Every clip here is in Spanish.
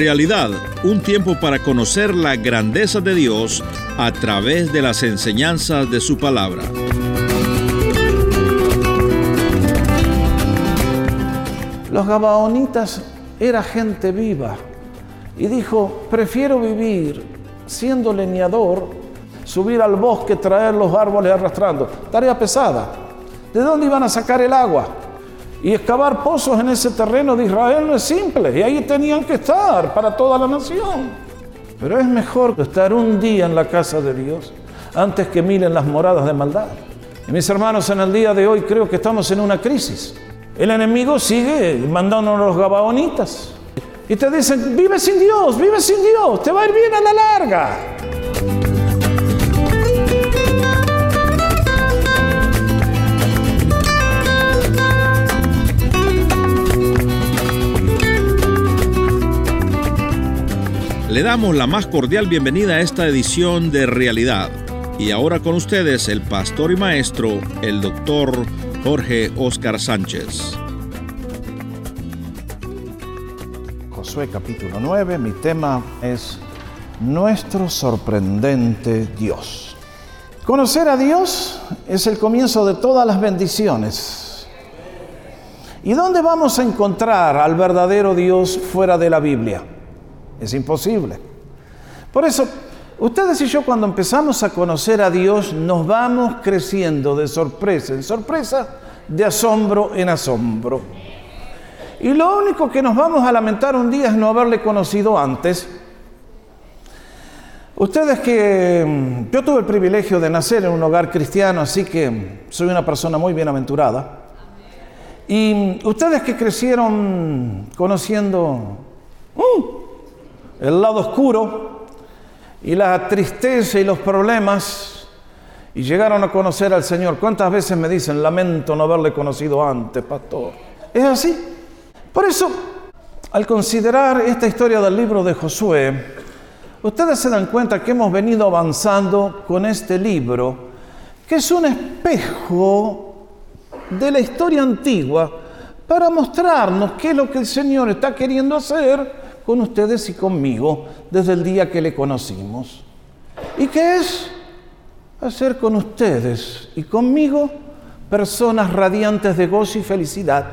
Realidad, un tiempo para conocer la grandeza de Dios a través de las enseñanzas de su palabra. Los gabaonitas era gente viva y dijo, prefiero vivir siendo leñador, subir al bosque, traer los árboles arrastrando. Tarea pesada. ¿De dónde iban a sacar el agua? Y excavar pozos en ese terreno de Israel no es simple. Y ahí tenían que estar para toda la nación. Pero es mejor estar un día en la casa de Dios antes que miren las moradas de maldad. Y mis hermanos, en el día de hoy creo que estamos en una crisis. El enemigo sigue mandándonos los gabaonitas. Y te dicen, vive sin Dios, vive sin Dios, te va a ir bien a la larga. Le damos la más cordial bienvenida a esta edición de Realidad. Y ahora con ustedes el pastor y maestro, el doctor Jorge Oscar Sánchez. Josué capítulo 9, mi tema es nuestro sorprendente Dios. Conocer a Dios es el comienzo de todas las bendiciones. ¿Y dónde vamos a encontrar al verdadero Dios fuera de la Biblia? Es imposible. Por eso, ustedes y yo cuando empezamos a conocer a Dios nos vamos creciendo de sorpresa en sorpresa, de asombro en asombro. Y lo único que nos vamos a lamentar un día es no haberle conocido antes. Ustedes que mm, yo tuve el privilegio de nacer en un hogar cristiano, así que soy una persona muy bienaventurada. Y mm, ustedes que crecieron conociendo ¡uh! El lado oscuro y la tristeza y los problemas y llegaron a conocer al Señor. ¿Cuántas veces me dicen, lamento no haberle conocido antes, pastor? Es así. Por eso, al considerar esta historia del libro de Josué, ustedes se dan cuenta que hemos venido avanzando con este libro, que es un espejo de la historia antigua para mostrarnos qué es lo que el Señor está queriendo hacer con ustedes y conmigo desde el día que le conocimos. ¿Y qué es? Hacer con ustedes y conmigo personas radiantes de gozo y felicidad,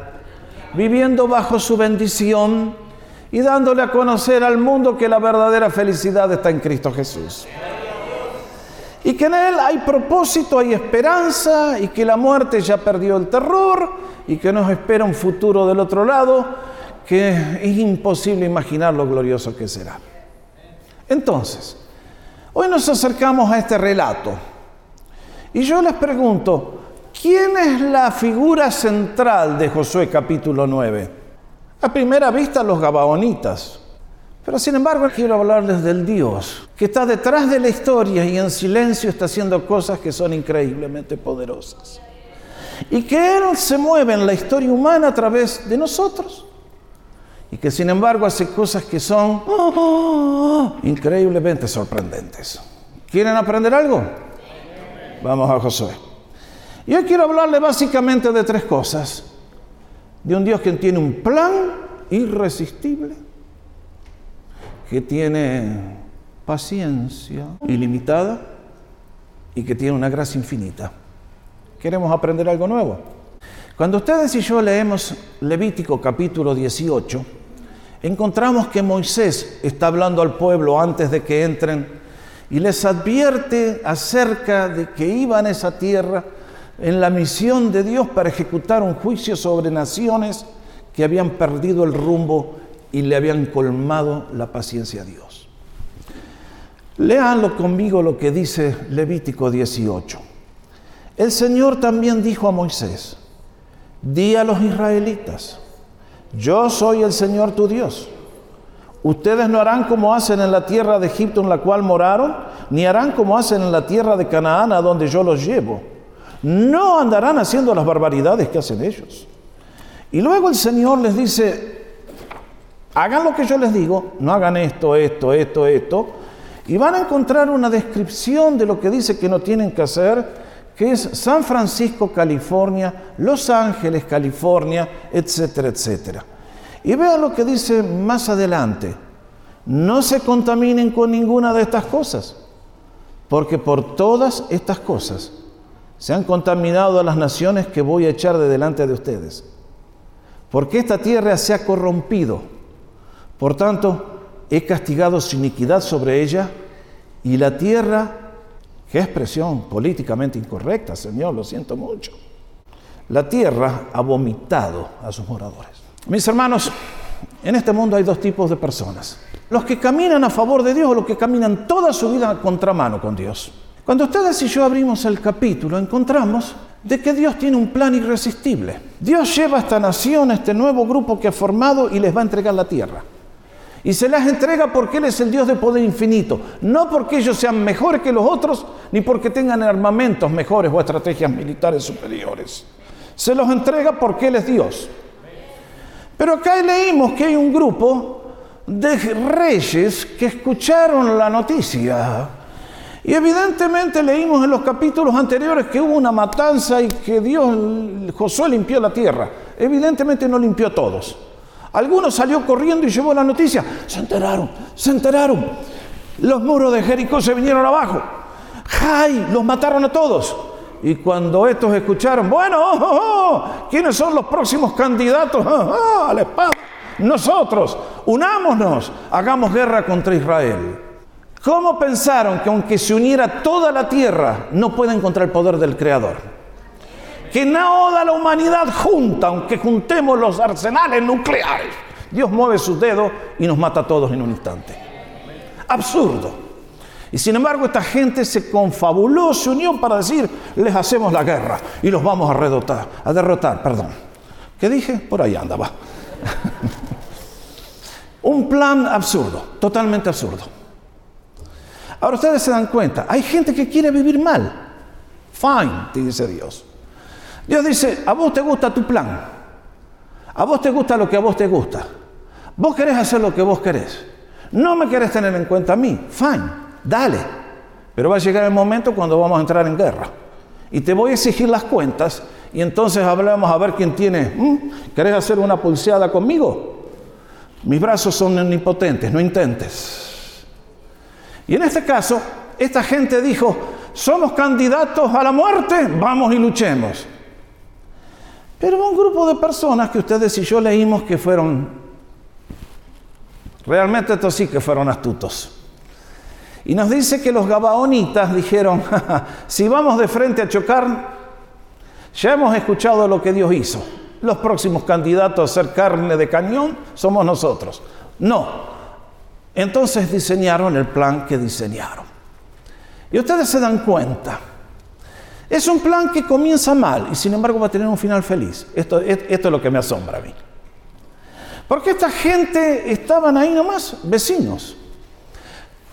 viviendo bajo su bendición y dándole a conocer al mundo que la verdadera felicidad está en Cristo Jesús. Y que en Él hay propósito, hay esperanza y que la muerte ya perdió el terror y que nos espera un futuro del otro lado que es imposible imaginar lo glorioso que será. Entonces, hoy nos acercamos a este relato y yo les pregunto, ¿quién es la figura central de Josué capítulo 9? A primera vista los gabaonitas, pero sin embargo quiero hablarles del Dios que está detrás de la historia y en silencio está haciendo cosas que son increíblemente poderosas. Y que Él se mueve en la historia humana a través de nosotros y que sin embargo hace cosas que son increíblemente sorprendentes. ¿Quieren aprender algo? Vamos a Josué. Y hoy quiero hablarle básicamente de tres cosas. De un Dios que tiene un plan irresistible, que tiene paciencia ilimitada y que tiene una gracia infinita. ¿Queremos aprender algo nuevo? Cuando ustedes y yo leemos Levítico capítulo 18, encontramos que Moisés está hablando al pueblo antes de que entren y les advierte acerca de que iban a esa tierra en la misión de Dios para ejecutar un juicio sobre naciones que habían perdido el rumbo y le habían colmado la paciencia a Dios. Leanlo conmigo lo que dice Levítico 18. El Señor también dijo a Moisés, di a los israelitas, yo soy el Señor tu Dios. Ustedes no harán como hacen en la tierra de Egipto en la cual moraron, ni harán como hacen en la tierra de Canaán a donde yo los llevo. No andarán haciendo las barbaridades que hacen ellos. Y luego el Señor les dice, hagan lo que yo les digo, no hagan esto, esto, esto, esto, y van a encontrar una descripción de lo que dice que no tienen que hacer que es San Francisco, California, Los Ángeles, California, etcétera, etcétera. Y vean lo que dice más adelante. no se contaminen con ninguna de estas cosas, porque por todas estas cosas se han contaminado a las naciones que voy a echar de delante de ustedes. Porque esta tierra se ha corrompido. Por tanto, he castigado su iniquidad sobre ella y la tierra, qué expresión políticamente incorrecta, Señor, lo siento mucho. La tierra ha vomitado a sus moradores. Mis hermanos, en este mundo hay dos tipos de personas. Los que caminan a favor de Dios o los que caminan toda su vida a contramano con Dios. Cuando ustedes y yo abrimos el capítulo, encontramos de que Dios tiene un plan irresistible. Dios lleva a esta nación, a este nuevo grupo que ha formado y les va a entregar la tierra. Y se las entrega porque Él es el Dios de poder infinito. No porque ellos sean mejores que los otros, ni porque tengan armamentos mejores o estrategias militares superiores. Se los entrega porque Él es Dios. Pero acá leímos que hay un grupo de reyes que escucharon la noticia. Y evidentemente leímos en los capítulos anteriores que hubo una matanza y que Dios, Josué limpió la tierra. Evidentemente no limpió todos. Algunos salió corriendo y llevó la noticia. Se enteraron, se enteraron. Los muros de Jericó se vinieron abajo. ¡Jai! Los mataron a todos. Y cuando estos escucharon, bueno, oh, oh, oh, ¿quiénes son los próximos candidatos a la espada? Nosotros, unámonos, hagamos guerra contra Israel. ¿Cómo pensaron que aunque se uniera toda la tierra, no puede encontrar el poder del Creador? Que nada la humanidad junta, aunque juntemos los arsenales nucleares. Dios mueve sus dedos y nos mata a todos en un instante. Absurdo. Y sin embargo esta gente se confabuló, se unió para decir, les hacemos la guerra y los vamos a a derrotar, perdón. ¿Qué dije? Por ahí andaba. Un plan absurdo, totalmente absurdo. Ahora ustedes se dan cuenta, hay gente que quiere vivir mal. Fine, te dice Dios. Dios dice, a vos te gusta tu plan. A vos te gusta lo que a vos te gusta. Vos querés hacer lo que vos querés. No me querés tener en cuenta a mí. Fine dale. Pero va a llegar el momento cuando vamos a entrar en guerra. Y te voy a exigir las cuentas y entonces hablamos a ver quién tiene. ¿Querés hacer una pulseada conmigo? Mis brazos son omnipotentes, no intentes. Y en este caso, esta gente dijo, somos candidatos a la muerte, vamos y luchemos. Pero un grupo de personas que ustedes y yo leímos que fueron, realmente estos sí que fueron astutos. Y nos dice que los gabaonitas dijeron, si vamos de frente a chocar, ya hemos escuchado lo que Dios hizo. Los próximos candidatos a ser carne de cañón somos nosotros. No. Entonces diseñaron el plan que diseñaron. Y ustedes se dan cuenta. Es un plan que comienza mal y sin embargo va a tener un final feliz. Esto, es lo que me asombra a mí. Porque esta gente estaban ahí nomás, vecinos.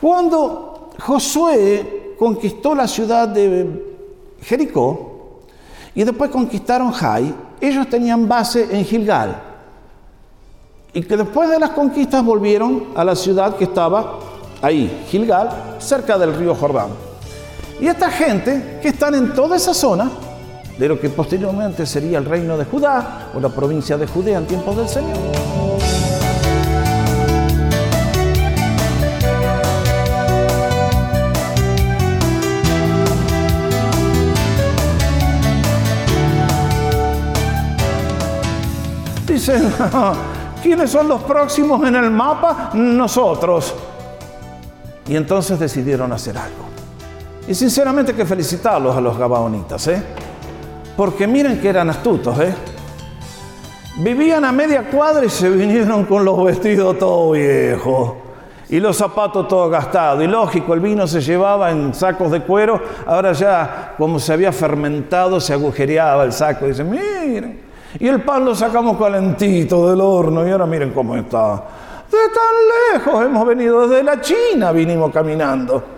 Cuando Josué conquistó la ciudad de Jericó y después conquistaron Jai, ellos tenían base en Gilgal. Y que después de las conquistas volvieron a la ciudad que estaba ahí, Gilgal, cerca del río Jordán. Y esta gente que están en toda esa zona, de lo que posteriormente sería el reino de Judá o la provincia de Judea en tiempos del Señor. Dicen, ¿quiénes son los próximos en el mapa? Nosotros. Y entonces decidieron hacer algo. Y sinceramente que felicitarlos a los gabaonitas, ¿eh? Porque miren que eran astutos, ¿eh? Vivían a media cuadra y se vinieron con los vestidos todo viejos y los zapatos todos gastados. Y lógico, el vino se llevaba en sacos de cuero, ahora ya como se había fermentado se agujereaba el saco. Y dicen, miren, y el pan lo sacamos calentito del horno y ahora miren cómo está. De tan lejos hemos venido, desde la China vinimos caminando.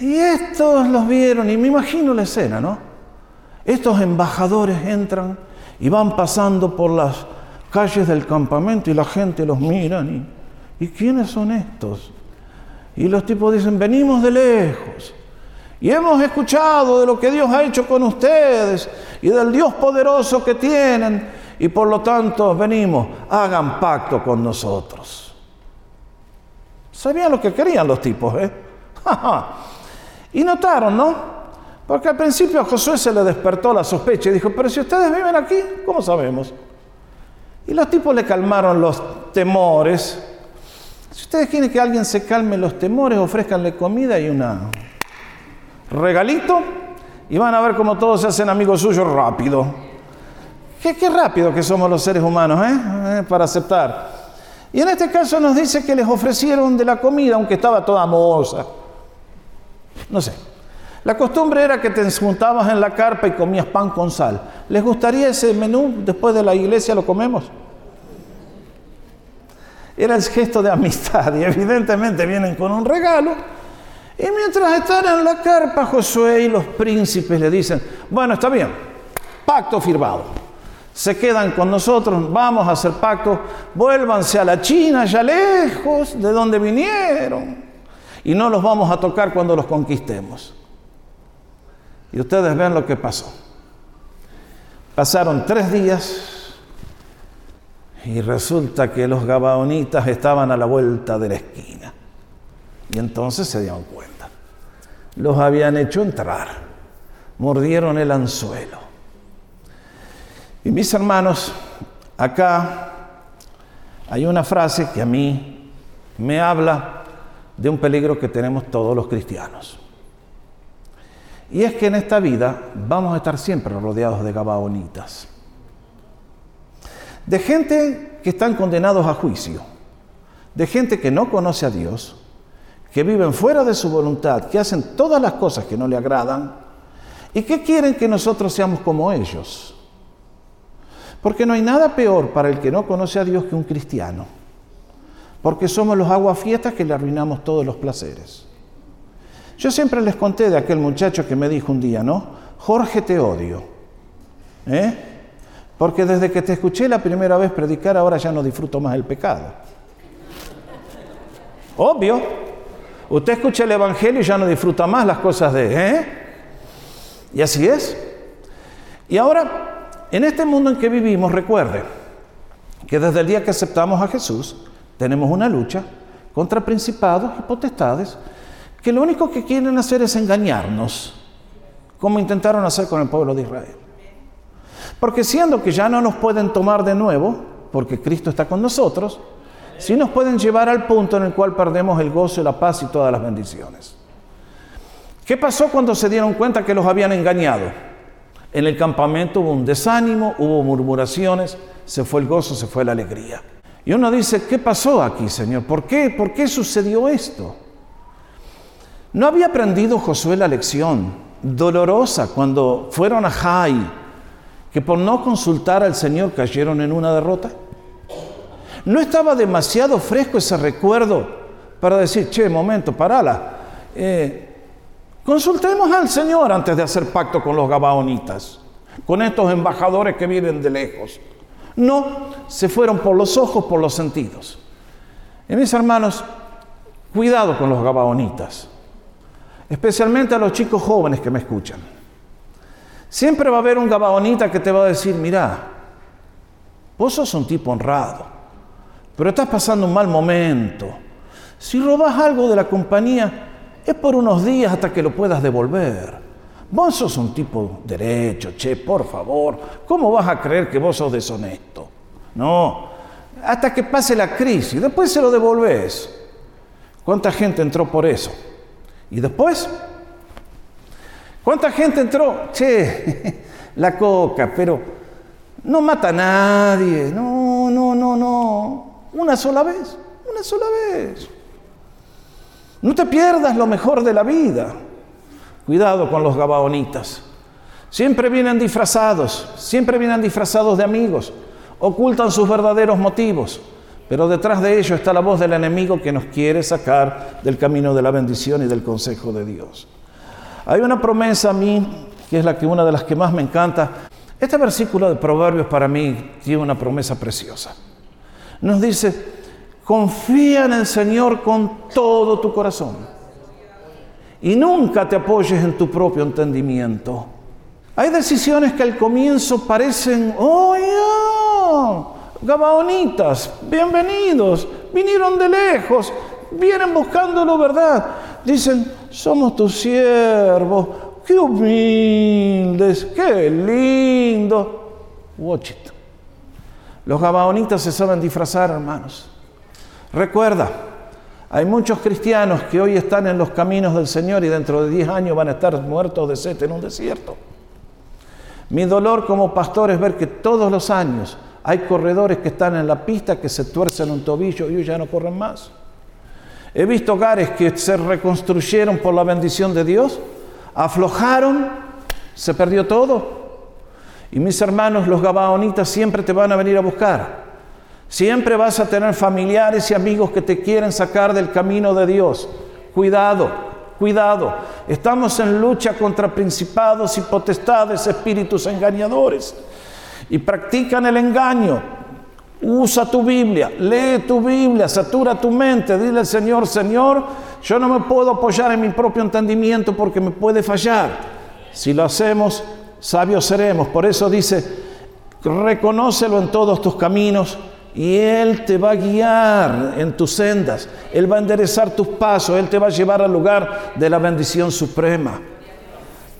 Y estos los vieron y me imagino la escena, ¿no? Estos embajadores entran y van pasando por las calles del campamento y la gente los mira y, ¿y quiénes son estos? Y los tipos dicen, venimos de lejos. Y hemos escuchado de lo que Dios ha hecho con ustedes y del Dios poderoso que tienen. Y por lo tanto venimos, hagan pacto con nosotros. Sabían lo que querían los tipos, ¿eh? y notaron, ¿no? Porque al principio a Josué se le despertó la sospecha y dijo, pero si ustedes viven aquí, ¿cómo sabemos? Y los tipos le calmaron los temores. Si ustedes quieren que alguien se calme los temores, ofrezcanle comida y una regalito y van a ver cómo todos se hacen amigos suyos rápido. Qué, qué rápido que somos los seres humanos, ¿eh? ¿eh? Para aceptar. Y en este caso nos dice que les ofrecieron de la comida, aunque estaba toda mohosa. No sé. La costumbre era que te juntabas en la carpa y comías pan con sal. ¿Les gustaría ese menú? Después de la iglesia lo comemos. Era el gesto de amistad y evidentemente vienen con un regalo. Y mientras están en la carpa, Josué y los príncipes le dicen, bueno, está bien, pacto firmado se quedan con nosotros, vamos a hacer pacto, vuélvanse a la China, ya lejos de donde vinieron, y no los vamos a tocar cuando los conquistemos. Y ustedes ven lo que pasó. Pasaron tres días y resulta que los gabaonitas estaban a la vuelta de la esquina. Y entonces se dieron cuenta. Los habían hecho entrar, mordieron el anzuelo y mis hermanos, acá hay una frase que a mí me habla de un peligro que tenemos todos los cristianos. Y es que en esta vida vamos a estar siempre rodeados de gabaonitas. De gente que están condenados a juicio. De gente que no conoce a Dios, que viven fuera de su voluntad, que hacen todas las cosas que no le agradan y que quieren que nosotros seamos como ellos. Porque no hay nada peor para el que no conoce a Dios que un cristiano. Porque somos los aguafiestas que le arruinamos todos los placeres. Yo siempre les conté de aquel muchacho que me dijo un día, ¿no? Jorge, te odio. ¿Eh? Porque desde que te escuché la primera vez predicar, ahora ya no disfruto más el pecado. Obvio. Usted escucha el Evangelio y ya no disfruta más las cosas de... ¿eh? Y así es. Y ahora en este mundo en que vivimos, recuerde que desde el día que aceptamos a Jesús, tenemos una lucha contra principados y potestades que lo único que quieren hacer es engañarnos, como intentaron hacer con el pueblo de Israel. Porque siendo que ya no nos pueden tomar de nuevo, porque Cristo está con nosotros, sí nos pueden llevar al punto en el cual perdemos el gozo la paz y todas las bendiciones. ¿Qué pasó cuando se dieron cuenta que los habían engañado? En el campamento hubo un desánimo, hubo murmuraciones, se fue el gozo, se fue la alegría. Y uno dice, ¿qué pasó aquí, Señor? ¿Por qué? ¿Por qué sucedió esto? ¿No había aprendido Josué la lección dolorosa cuando fueron a Jai, que por no consultar al Señor cayeron en una derrota? ¿No estaba demasiado fresco ese recuerdo para decir, che, momento, parala? Eh, Consultemos al Señor antes de hacer pacto con los gabaonitas, con estos embajadores que vienen de lejos. No, se fueron por los ojos, por los sentidos. Y mis hermanos, cuidado con los gabaonitas, especialmente a los chicos jóvenes que me escuchan. Siempre va a haber un gabaonita que te va a decir, mira, vos sos un tipo honrado, pero estás pasando un mal momento. Si robas algo de la compañía, es por unos días hasta que lo puedas devolver. Vos sos un tipo derecho, che, por favor. ¿Cómo vas a creer que vos sos deshonesto? No, hasta que pase la crisis, después se lo devolves. ¿Cuánta gente entró por eso? ¿Y después? ¿Cuánta gente entró? Che, la coca, pero no mata a nadie. No, no, no, no. Una sola vez, una sola vez. No te pierdas lo mejor de la vida. Cuidado con los gabaonitas. Siempre vienen disfrazados, siempre vienen disfrazados de amigos, ocultan sus verdaderos motivos, pero detrás de ello está la voz del enemigo que nos quiere sacar del camino de la bendición y del consejo de Dios. Hay una promesa a mí, que es la que una de las que más me encanta. Este versículo de Proverbios para mí tiene una promesa preciosa. Nos dice, Confía en el Señor con todo tu corazón. Y nunca te apoyes en tu propio entendimiento. Hay decisiones que al comienzo parecen, oh, Gabaonitas, bienvenidos, vinieron de lejos, Vienen buscando verdad. Dicen, somos tus siervos. Qué humildes, qué lindo. Watch it. Los gabaonitas se saben disfrazar, hermanos. Recuerda, hay muchos cristianos que hoy están en los caminos del Señor y dentro de 10 años van a estar muertos de sed en un desierto. Mi dolor como pastor es ver que todos los años hay corredores que están en la pista que se tuercen un tobillo y ya no corren más. He visto hogares que se reconstruyeron por la bendición de Dios, aflojaron, se perdió todo. Y mis hermanos, los gabaonitas, siempre te van a venir a buscar. Siempre vas a tener familiares y amigos que te quieren sacar del camino de Dios. Cuidado, cuidado. Estamos en lucha contra principados y potestades, espíritus engañadores. Y practican el engaño. Usa tu Biblia, lee tu Biblia, satura tu mente, dile al Señor, Señor, yo no me puedo apoyar en mi propio entendimiento porque me puede fallar. Si lo hacemos, sabios seremos. Por eso dice, reconócelo en todos tus caminos y Él te va a guiar en tus sendas, Él va a enderezar tus pasos, Él te va a llevar al lugar de la bendición suprema.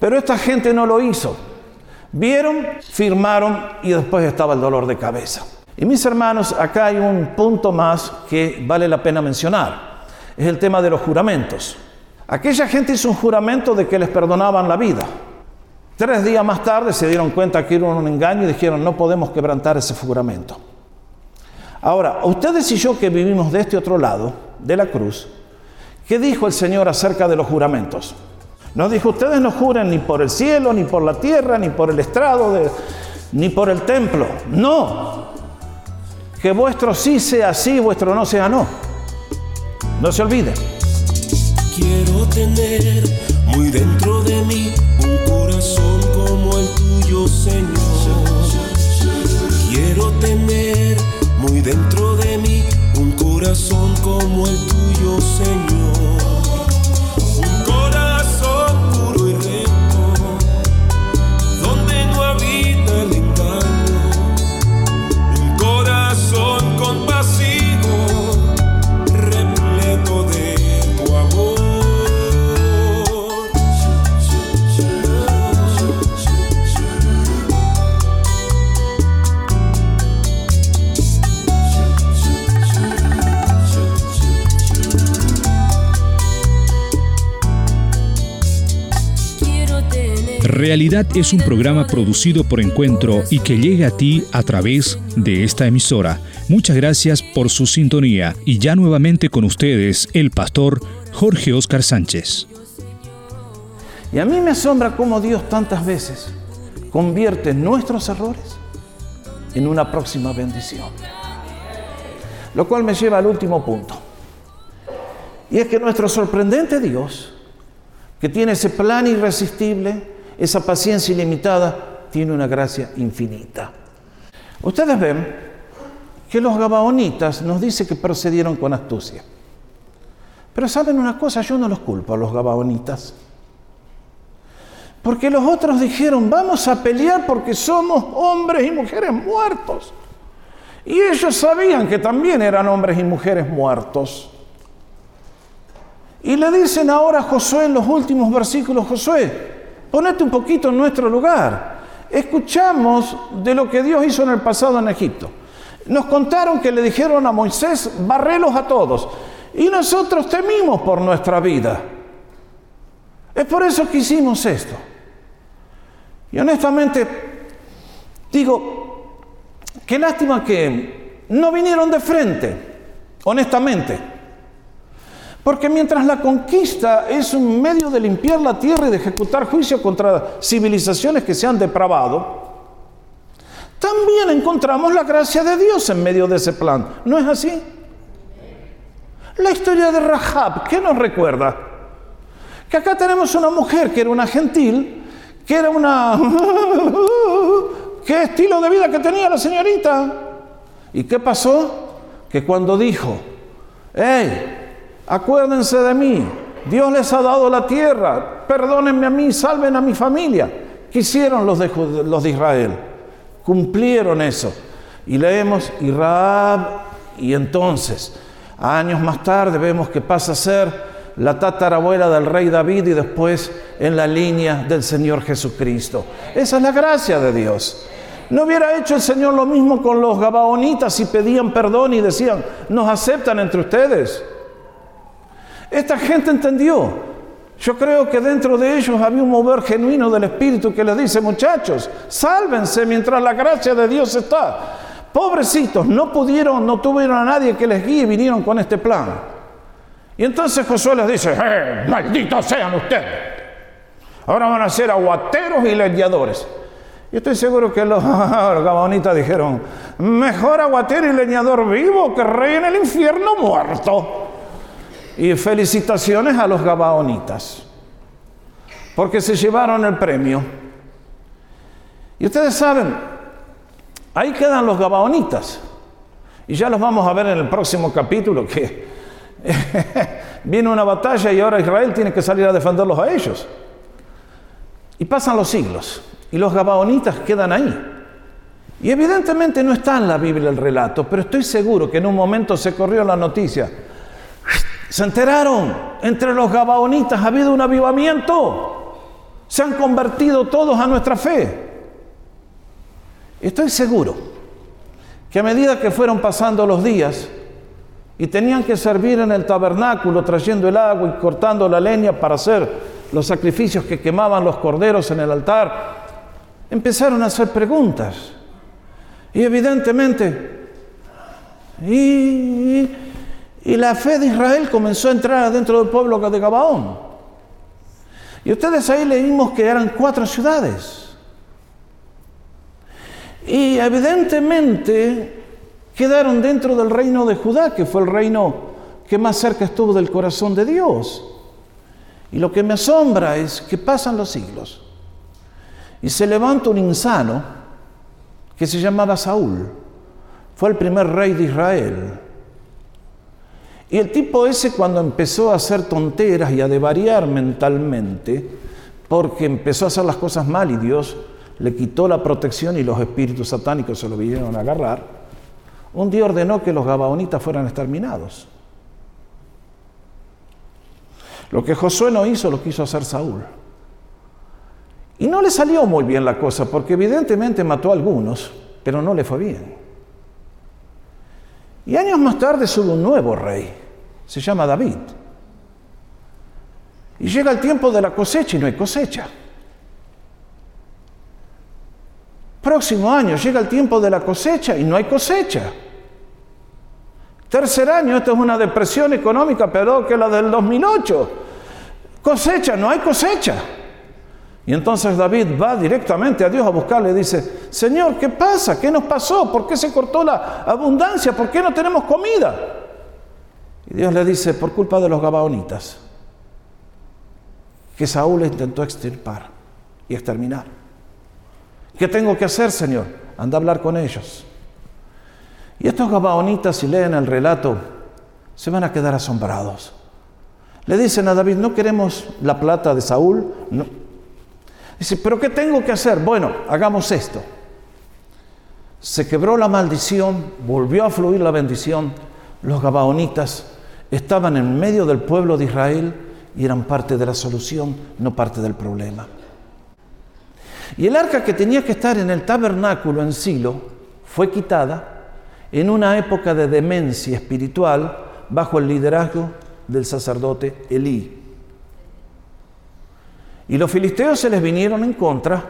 Pero esta gente no lo hizo. Vieron, firmaron y después estaba el dolor de cabeza. Y mis hermanos, acá hay un punto más que vale la pena mencionar. Es el tema de los juramentos. Aquella gente hizo un juramento de que les perdonaban la vida. Tres días más tarde se dieron cuenta que era un engaño y dijeron, no podemos quebrantar ese juramento. Ahora, ustedes y yo que vivimos de este otro lado, de la cruz, ¿qué dijo el Señor acerca de los juramentos? No dijo, ustedes no juren ni por el cielo, ni por la tierra, ni por el estrado, ni por el templo. No. Que vuestro sí sea sí, vuestro no sea no. No se olviden. Quiero tener muy dentro de mí un corazón como el tuyo, Señor. Quiero tener dentro de mí un corazón como el tuyo, Señor. Realidad es un programa producido por Encuentro y que llega a ti a través de esta emisora. Muchas gracias por su sintonía y ya nuevamente con ustedes el pastor Jorge Oscar Sánchez. Y a mí me asombra cómo Dios tantas veces convierte nuestros errores en una próxima bendición. Lo cual me lleva al último punto. Y es que nuestro sorprendente Dios, que tiene ese plan irresistible, esa paciencia ilimitada, tiene una gracia infinita. Ustedes ven que los gabaonitas nos dice que procedieron con astucia. Pero saben una cosa, yo no los culpo a los gabaonitas. Porque los otros dijeron, vamos a pelear porque somos hombres y mujeres muertos. Y ellos sabían que también eran hombres y mujeres muertos. Y le dicen ahora a Josué en los últimos versículos, Josué, ponete un poquito en nuestro lugar. Escuchamos de lo que Dios hizo en el pasado en Egipto. Nos contaron que le dijeron a Moisés, barrelos a todos. Y nosotros temimos por nuestra vida. Es por eso que hicimos esto. Y honestamente, digo, qué lástima que no vinieron de frente, honestamente. Porque mientras la conquista es un medio de limpiar la tierra y de ejecutar juicio contra civilizaciones que se han depravado, también encontramos la gracia de Dios en medio de ese plan. ¿No es así? La historia de Rahab, ¿qué nos recuerda? Que acá tenemos una mujer que era una gentil, que era una... ¿Qué estilo de vida que tenía la señorita? ¿Y qué pasó? Que cuando dijo, hey, acuérdense de mí, Dios les ha dado la tierra, perdónenme a mí, salven a mi familia. ¿Qué hicieron los de, los de Israel? Cumplieron eso. Y leemos, y Rahab, y entonces Años más tarde vemos que pasa a ser la tatarabuela del rey David y después en la línea del Señor Jesucristo. Esa es la gracia de Dios. ¿No hubiera hecho el Señor lo mismo con los gabaonitas y pedían perdón y decían, nos aceptan entre ustedes? Esta gente entendió. Yo creo que dentro de ellos había un mover genuino del Espíritu que les dice, muchachos, sálvense mientras la gracia de Dios está. Pobrecitos, no pudieron, no tuvieron a nadie que les guíe y vinieron con este plan. Y entonces Josué les dice, ¡eh, malditos sean ustedes! Ahora van a ser aguateros y leñadores. Y estoy seguro que los, los gabaonitas dijeron, mejor aguatero y leñador vivo que rey en el infierno muerto. Y felicitaciones a los gabaonitas, porque se llevaron el premio. Y ustedes saben, ahí quedan los gabaonitas. Y ya los vamos a ver en el próximo capítulo, que viene una batalla y ahora Israel tiene que salir a defenderlos a ellos. Y pasan los siglos, y los gabaonitas quedan ahí. Y evidentemente no está en la Biblia el relato, pero estoy seguro que en un momento se corrió la noticia se enteraron, entre los gabaonitas ha habido un avivamiento. Se han convertido todos a nuestra fe. Estoy seguro que a medida que fueron pasando los días y tenían que servir en el tabernáculo trayendo el agua y cortando la leña para hacer los sacrificios que quemaban los corderos en el altar, empezaron a hacer preguntas. Y evidentemente, y y la fe de Israel comenzó a entrar dentro del pueblo de Gabaón. Y ustedes ahí leímos que eran cuatro ciudades. Y evidentemente quedaron dentro del reino de Judá, que fue el reino que más cerca estuvo del corazón de Dios. Y lo que me asombra es que pasan los siglos y se levanta un insano que se llamaba Saúl. Fue el primer rey de Israel. Y el tipo ese cuando empezó a hacer tonteras y a devariar mentalmente, porque empezó a hacer las cosas mal y Dios le quitó la protección y los espíritus satánicos se lo vinieron a agarrar, un día ordenó que los gabaonitas fueran exterminados. Lo que Josué no hizo lo quiso hacer Saúl. Y no le salió muy bien la cosa, porque evidentemente mató a algunos, pero no le fue bien. Y años más tarde sube un nuevo rey, se llama David. Y llega el tiempo de la cosecha y no hay cosecha. Próximo año llega el tiempo de la cosecha y no hay cosecha. Tercer año, esto es una depresión económica peor que la del 2008. Cosecha, no hay cosecha. Y entonces David va directamente a Dios a buscarle y dice, Señor, ¿qué pasa? ¿Qué nos pasó? ¿Por qué se cortó la abundancia? ¿Por qué no tenemos comida? Y Dios le dice, por culpa de los gabaonitas, que Saúl intentó extirpar y exterminar. ¿Qué tengo que hacer, Señor? Anda a hablar con ellos. Y estos gabaonitas, si leen el relato, se van a quedar asombrados. Le dicen a David, no queremos la plata de Saúl. No. Dice, pero ¿qué tengo que hacer? Bueno, hagamos esto. Se quebró la maldición, volvió a fluir la bendición. Los gabaonitas estaban en medio del pueblo de Israel y eran parte de la solución, no parte del problema. Y el arca que tenía que estar en el tabernáculo en Silo fue quitada en una época de demencia espiritual bajo el liderazgo del sacerdote Elí. Y los filisteos se les vinieron en contra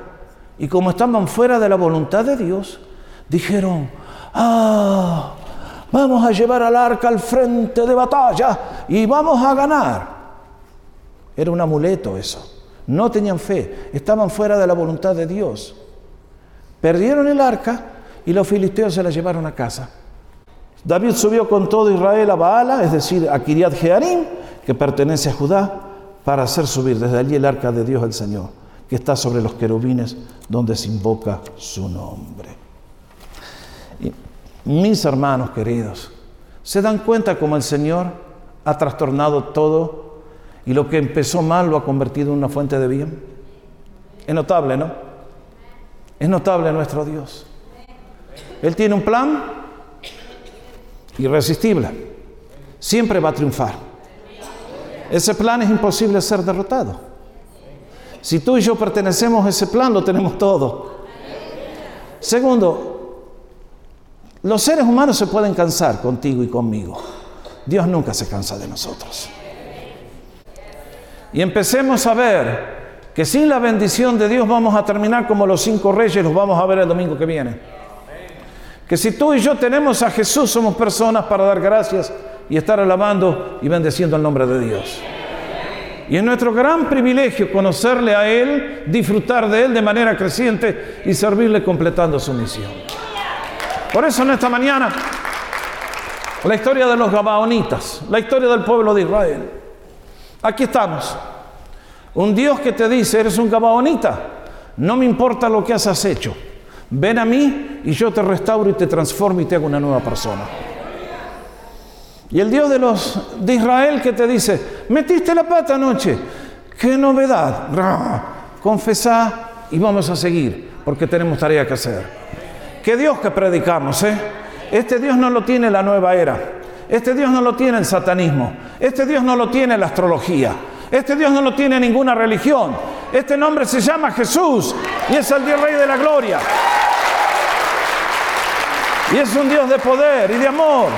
y como estaban fuera de la voluntad de Dios, dijeron, ah, vamos a llevar al arca al frente de batalla y vamos a ganar. Era un amuleto eso. No tenían fe, estaban fuera de la voluntad de Dios. Perdieron el arca y los filisteos se la llevaron a casa. David subió con todo Israel a Baala, es decir, a Kiriat Jearim, que pertenece a Judá, para hacer subir desde allí el arca de Dios al Señor, que está sobre los querubines donde se invoca su nombre. Mis hermanos queridos, ¿se dan cuenta cómo el Señor ha trastornado todo y lo que empezó mal lo ha convertido en una fuente de bien? Es notable, ¿no? Es notable nuestro Dios. Él tiene un plan irresistible. siempre va a triunfar. Ese plan es imposible ser derrotado. Si tú y yo pertenecemos a ese plan, lo tenemos todo. Segundo, los seres humanos se pueden cansar contigo y conmigo. Dios nunca se cansa de nosotros. Y empecemos a ver que sin la bendición de Dios vamos a terminar como los cinco reyes, los vamos a ver el domingo que viene. Que si tú y yo tenemos a Jesús, somos personas para dar gracias y estar alabando y bendeciendo el nombre de Dios. Y es nuestro gran privilegio conocerle a Él, disfrutar de Él de manera creciente y servirle completando su misión. Por eso en esta mañana, la historia de los Gabaonitas, la historia del pueblo de Israel. Aquí estamos. Un Dios que te dice, eres un Gabaonita, no me importa lo que has hecho. Ven a mí y yo te restauro y te transformo y te hago una nueva persona. Y el Dios de los de Israel que te dice, metiste la pata anoche, qué novedad. Confesá y vamos a seguir, porque tenemos tarea que hacer. Qué Dios que predicamos, ¿eh? Este Dios no lo tiene la nueva era. Este Dios no lo tiene el satanismo. Este Dios no lo tiene la astrología. Este Dios no lo tiene ninguna religión. Este nombre se llama Jesús y es el Dios Rey de la Gloria. Y es un Dios de poder y de amor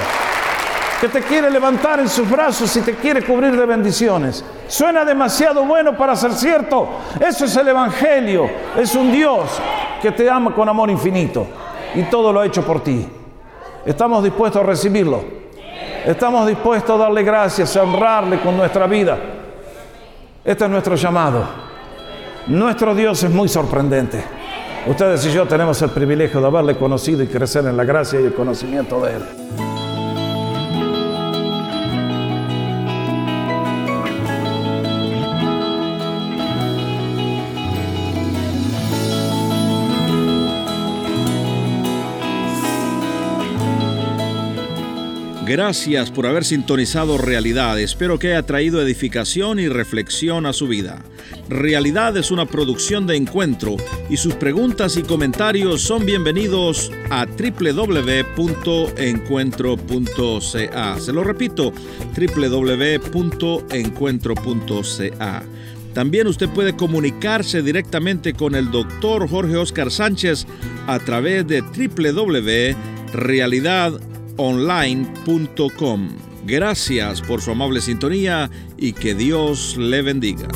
que te quiere levantar en sus brazos y te quiere cubrir de bendiciones. Suena demasiado bueno para ser cierto. Eso es el Evangelio. Es un Dios que te ama con amor infinito y todo lo ha hecho por ti. Estamos dispuestos a recibirlo. Estamos dispuestos a darle gracias, a honrarle con nuestra vida. Este es nuestro llamado. Nuestro Dios es muy sorprendente. Ustedes y yo tenemos el privilegio de haberle conocido y crecer en la gracia y el conocimiento de Él. Gracias por haber sintonizado Realidad. Espero que haya traído edificación y reflexión a su vida. Realidad es una producción de encuentro y sus preguntas y comentarios son bienvenidos a www.encuentro.ca. Se lo repito, www.encuentro.ca. También usted puede comunicarse directamente con el doctor Jorge Oscar Sánchez a través de www.realidad.com online.com. Gracias por su amable sintonía y que Dios le bendiga.